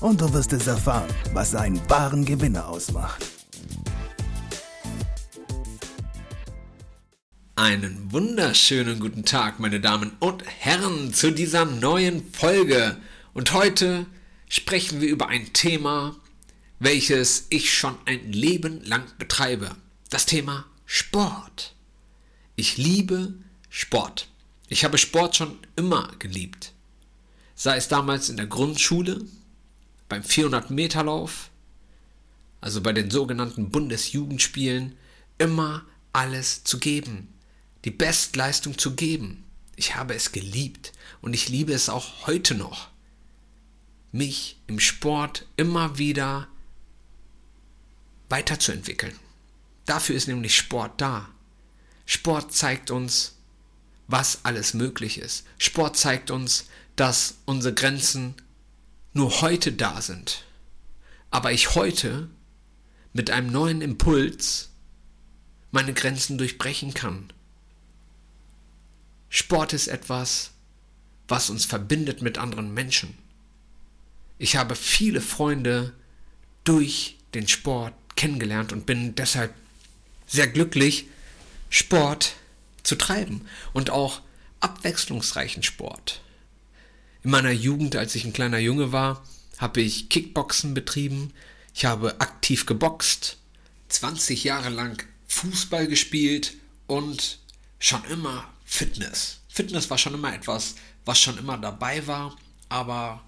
und du wirst es erfahren, was einen wahren Gewinner ausmacht. Einen wunderschönen guten Tag, meine Damen und Herren, zu dieser neuen Folge. Und heute sprechen wir über ein Thema, welches ich schon ein Leben lang betreibe. Das Thema Sport. Ich liebe Sport. Ich habe Sport schon immer geliebt. Sei es damals in der Grundschule, beim 400 Meter Lauf, also bei den sogenannten Bundesjugendspielen, immer alles zu geben, die Bestleistung zu geben. Ich habe es geliebt und ich liebe es auch heute noch, mich im Sport immer wieder weiterzuentwickeln. Dafür ist nämlich Sport da. Sport zeigt uns, was alles möglich ist. Sport zeigt uns, dass unsere Grenzen nur heute da sind, aber ich heute mit einem neuen Impuls meine Grenzen durchbrechen kann. Sport ist etwas, was uns verbindet mit anderen Menschen. Ich habe viele Freunde durch den Sport kennengelernt und bin deshalb sehr glücklich, Sport zu treiben und auch abwechslungsreichen Sport. In meiner Jugend, als ich ein kleiner Junge war, habe ich Kickboxen betrieben. Ich habe aktiv geboxt, 20 Jahre lang Fußball gespielt und schon immer Fitness. Fitness war schon immer etwas, was schon immer dabei war, aber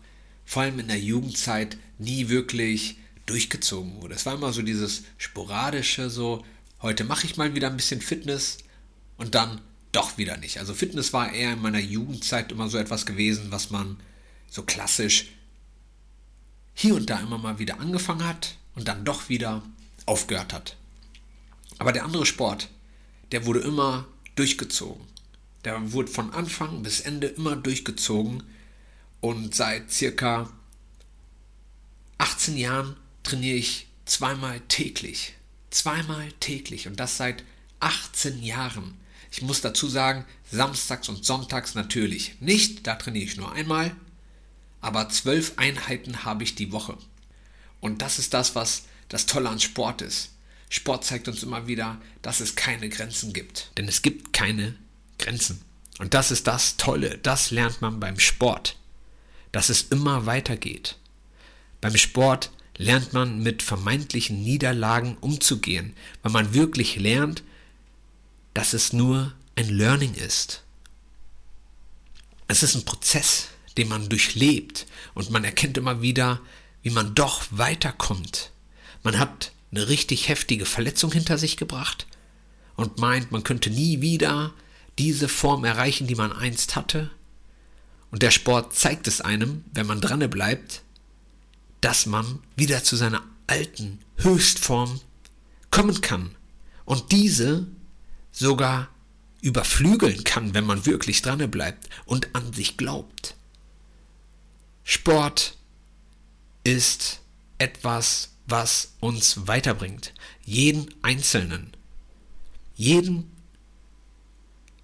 vor allem in der Jugendzeit nie wirklich durchgezogen wurde. Es war immer so dieses sporadische, so heute mache ich mal wieder ein bisschen Fitness und dann doch wieder nicht. Also Fitness war eher in meiner Jugendzeit immer so etwas gewesen, was man so klassisch hier und da immer mal wieder angefangen hat und dann doch wieder aufgehört hat. Aber der andere Sport, der wurde immer durchgezogen. Der wurde von Anfang bis Ende immer durchgezogen und seit circa 18 Jahren trainiere ich zweimal täglich. Zweimal täglich und das seit 18 Jahren. Ich muss dazu sagen, samstags und sonntags natürlich nicht, da trainiere ich nur einmal, aber zwölf Einheiten habe ich die Woche. Und das ist das, was das Tolle an Sport ist. Sport zeigt uns immer wieder, dass es keine Grenzen gibt. Denn es gibt keine Grenzen. Und das ist das Tolle, das lernt man beim Sport, dass es immer weitergeht. Beim Sport lernt man mit vermeintlichen Niederlagen umzugehen, weil man wirklich lernt, dass es nur ein Learning ist. Es ist ein Prozess, den man durchlebt und man erkennt immer wieder, wie man doch weiterkommt. Man hat eine richtig heftige Verletzung hinter sich gebracht und meint, man könnte nie wieder diese Form erreichen, die man einst hatte. Und der Sport zeigt es einem, wenn man dranne bleibt, dass man wieder zu seiner alten Höchstform kommen kann. Und diese sogar überflügeln kann, wenn man wirklich dran bleibt und an sich glaubt. Sport ist etwas, was uns weiterbringt. Jeden Einzelnen. Jeden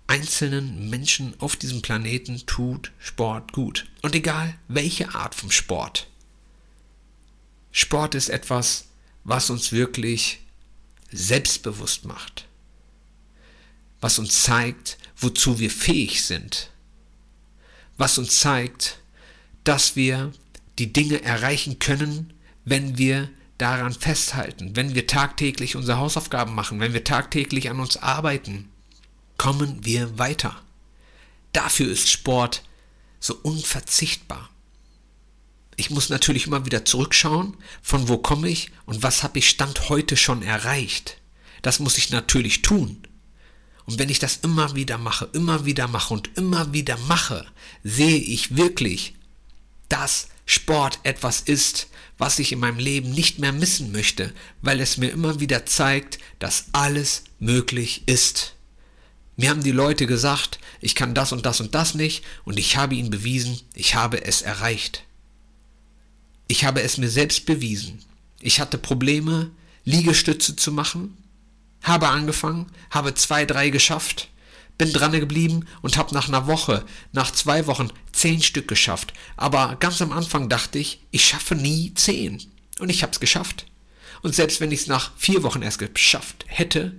einzelnen Menschen auf diesem Planeten tut Sport gut. Und egal welche Art vom Sport. Sport ist etwas, was uns wirklich selbstbewusst macht was uns zeigt, wozu wir fähig sind, was uns zeigt, dass wir die Dinge erreichen können, wenn wir daran festhalten, wenn wir tagtäglich unsere Hausaufgaben machen, wenn wir tagtäglich an uns arbeiten, kommen wir weiter. Dafür ist Sport so unverzichtbar. Ich muss natürlich immer wieder zurückschauen, von wo komme ich und was habe ich Stand heute schon erreicht. Das muss ich natürlich tun. Und wenn ich das immer wieder mache, immer wieder mache und immer wieder mache, sehe ich wirklich dass Sport etwas ist, was ich in meinem Leben nicht mehr missen möchte, weil es mir immer wieder zeigt, dass alles möglich ist. Mir haben die Leute gesagt, ich kann das und das und das nicht, und ich habe ihnen bewiesen, ich habe es erreicht. Ich habe es mir selbst bewiesen. Ich hatte Probleme, Liegestütze zu machen, habe angefangen, habe zwei, drei geschafft, bin dran geblieben und habe nach einer Woche, nach zwei Wochen zehn Stück geschafft. Aber ganz am Anfang dachte ich, ich schaffe nie zehn. Und ich habe es geschafft. Und selbst wenn ich es nach vier Wochen erst geschafft hätte,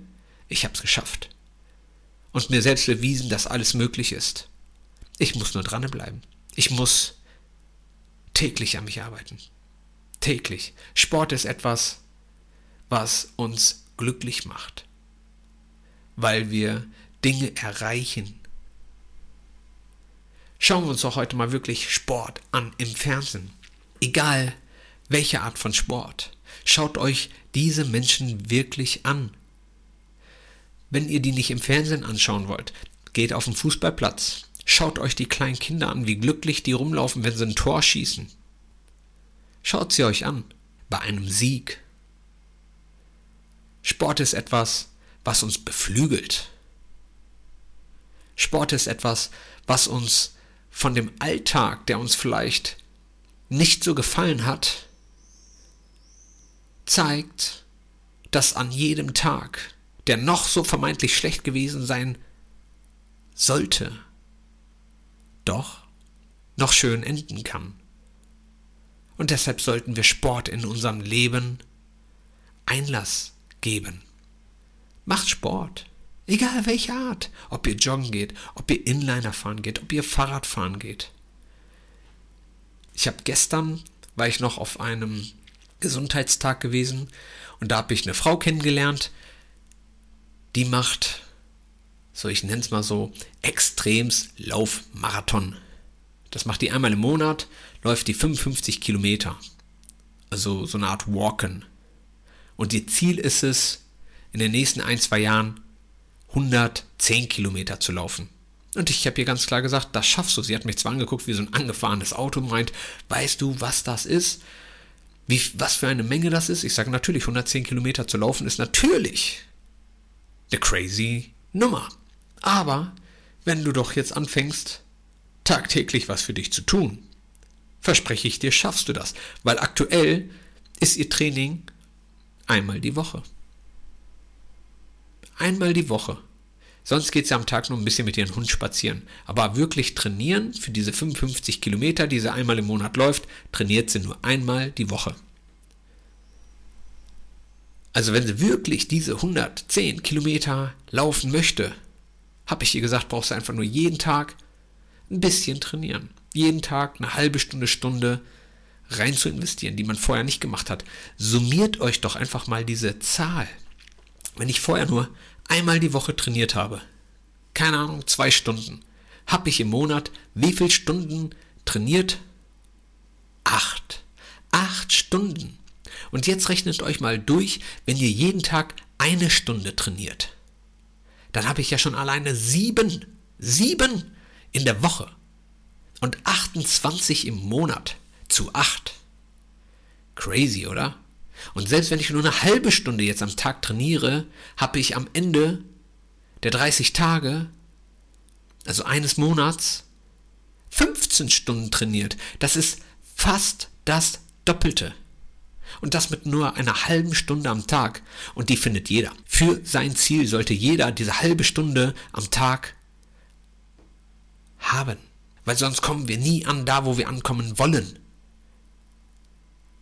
ich habe es geschafft. Und mir selbst bewiesen, dass alles möglich ist. Ich muss nur dranbleiben. Ich muss täglich an mich arbeiten. Täglich. Sport ist etwas, was uns glücklich macht. Weil wir Dinge erreichen. Schauen wir uns doch heute mal wirklich Sport an im Fernsehen. Egal welche Art von Sport. Schaut euch diese Menschen wirklich an. Wenn ihr die nicht im Fernsehen anschauen wollt, geht auf den Fußballplatz. Schaut euch die kleinen Kinder an, wie glücklich die rumlaufen, wenn sie ein Tor schießen. Schaut sie euch an. Bei einem Sieg. Sport ist etwas, was uns beflügelt. Sport ist etwas, was uns von dem Alltag, der uns vielleicht nicht so gefallen hat, zeigt, dass an jedem Tag, der noch so vermeintlich schlecht gewesen sein sollte, doch noch schön enden kann. Und deshalb sollten wir Sport in unserem Leben Einlass geben. Macht Sport. Egal welche Art. Ob ihr joggen geht, ob ihr Inliner fahren geht, ob ihr Fahrrad fahren geht. Ich habe gestern, war ich noch auf einem Gesundheitstag gewesen und da habe ich eine Frau kennengelernt, die macht, so ich nenne es mal so, extrems Laufmarathon. Das macht die einmal im Monat, läuft die 55 Kilometer. Also so eine Art Walken. Und ihr Ziel ist es, in den nächsten ein, zwei Jahren 110 Kilometer zu laufen. Und ich habe ihr ganz klar gesagt, das schaffst du. Sie hat mich zwar angeguckt wie so ein angefahrenes Auto und meint, weißt du, was das ist? Wie, was für eine Menge das ist? Ich sage natürlich, 110 Kilometer zu laufen ist natürlich eine crazy Nummer. Aber wenn du doch jetzt anfängst, tagtäglich was für dich zu tun, verspreche ich dir, schaffst du das. Weil aktuell ist ihr Training einmal die Woche. Einmal die Woche. Sonst geht sie am Tag nur ein bisschen mit ihrem Hund spazieren. Aber wirklich trainieren für diese 55 Kilometer, die sie einmal im Monat läuft, trainiert sie nur einmal die Woche. Also wenn sie wirklich diese 110 Kilometer laufen möchte, habe ich ihr gesagt, brauchst du einfach nur jeden Tag ein bisschen trainieren. Jeden Tag eine halbe Stunde, Stunde rein zu investieren, die man vorher nicht gemacht hat. Summiert euch doch einfach mal diese Zahl wenn ich vorher nur einmal die Woche trainiert habe, keine Ahnung, zwei Stunden, habe ich im Monat wie viele Stunden trainiert? Acht. Acht Stunden. Und jetzt rechnet euch mal durch, wenn ihr jeden Tag eine Stunde trainiert. Dann habe ich ja schon alleine sieben, sieben in der Woche und 28 im Monat zu acht. Crazy, oder? Und selbst wenn ich nur eine halbe Stunde jetzt am Tag trainiere, habe ich am Ende der 30 Tage, also eines Monats, 15 Stunden trainiert. Das ist fast das Doppelte. Und das mit nur einer halben Stunde am Tag. Und die findet jeder. Für sein Ziel sollte jeder diese halbe Stunde am Tag haben. Weil sonst kommen wir nie an da, wo wir ankommen wollen.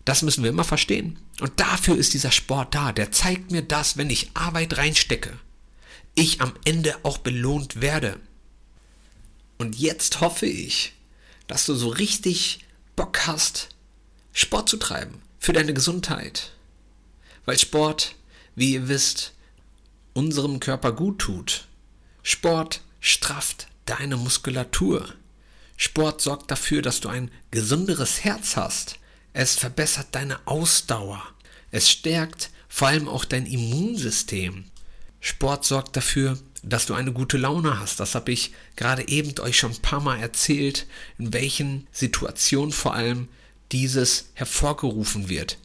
Das müssen wir immer verstehen. Und dafür ist dieser Sport da. Der zeigt mir, dass, wenn ich Arbeit reinstecke, ich am Ende auch belohnt werde. Und jetzt hoffe ich, dass du so richtig Bock hast, Sport zu treiben für deine Gesundheit. Weil Sport, wie ihr wisst, unserem Körper gut tut. Sport strafft deine Muskulatur. Sport sorgt dafür, dass du ein gesunderes Herz hast es verbessert deine Ausdauer. Es stärkt vor allem auch dein Immunsystem. Sport sorgt dafür, dass du eine gute Laune hast. Das habe ich gerade eben euch schon ein paar Mal erzählt, in welchen Situationen vor allem dieses hervorgerufen wird.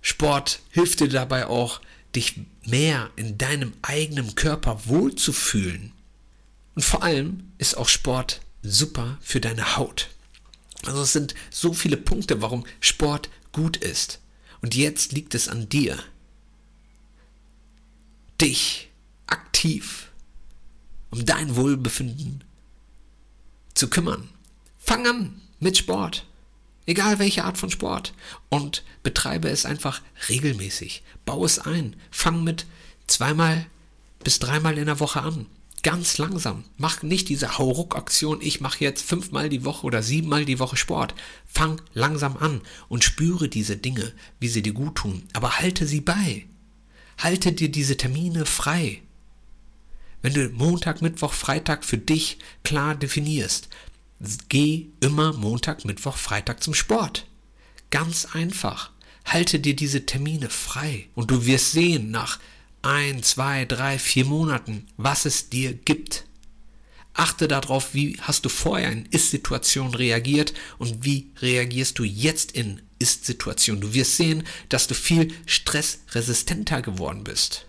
Sport hilft dir dabei auch, dich mehr in deinem eigenen Körper wohlzufühlen. Und vor allem ist auch Sport super für deine Haut. Also es sind so viele Punkte, warum Sport gut ist. Und jetzt liegt es an dir, dich aktiv um dein Wohlbefinden zu kümmern. Fang an mit Sport. Egal welche Art von Sport. Und betreibe es einfach regelmäßig. Bau es ein. Fang mit zweimal bis dreimal in der Woche an. Ganz langsam. Mach nicht diese Hauruck-Aktion, ich mache jetzt fünfmal die Woche oder siebenmal die Woche Sport. Fang langsam an und spüre diese Dinge, wie sie dir gut tun. Aber halte sie bei. Halte dir diese Termine frei. Wenn du Montag, Mittwoch, Freitag für dich klar definierst, geh immer Montag, Mittwoch, Freitag zum Sport. Ganz einfach. Halte dir diese Termine frei und du wirst sehen nach ein, zwei, drei, vier Monaten, was es dir gibt. Achte darauf, wie hast du vorher in Ist-Situationen reagiert und wie reagierst du jetzt in Ist-Situationen. Du wirst sehen, dass du viel stressresistenter geworden bist.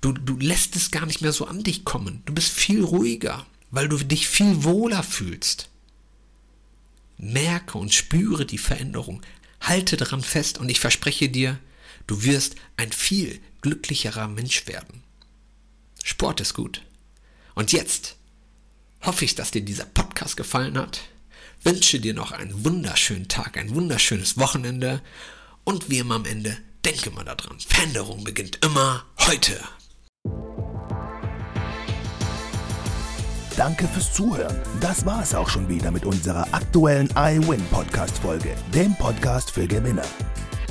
Du, du lässt es gar nicht mehr so an dich kommen. Du bist viel ruhiger, weil du dich viel wohler fühlst. Merke und spüre die Veränderung. Halte daran fest und ich verspreche dir, du wirst ein viel glücklicherer Mensch werden. Sport ist gut. Und jetzt hoffe ich, dass dir dieser Podcast gefallen hat. Wünsche dir noch einen wunderschönen Tag, ein wunderschönes Wochenende und wie immer am Ende, denke mal daran, Veränderung beginnt immer heute. Danke fürs Zuhören. Das war es auch schon wieder mit unserer aktuellen iWin Podcast Folge, dem Podcast für Gewinner.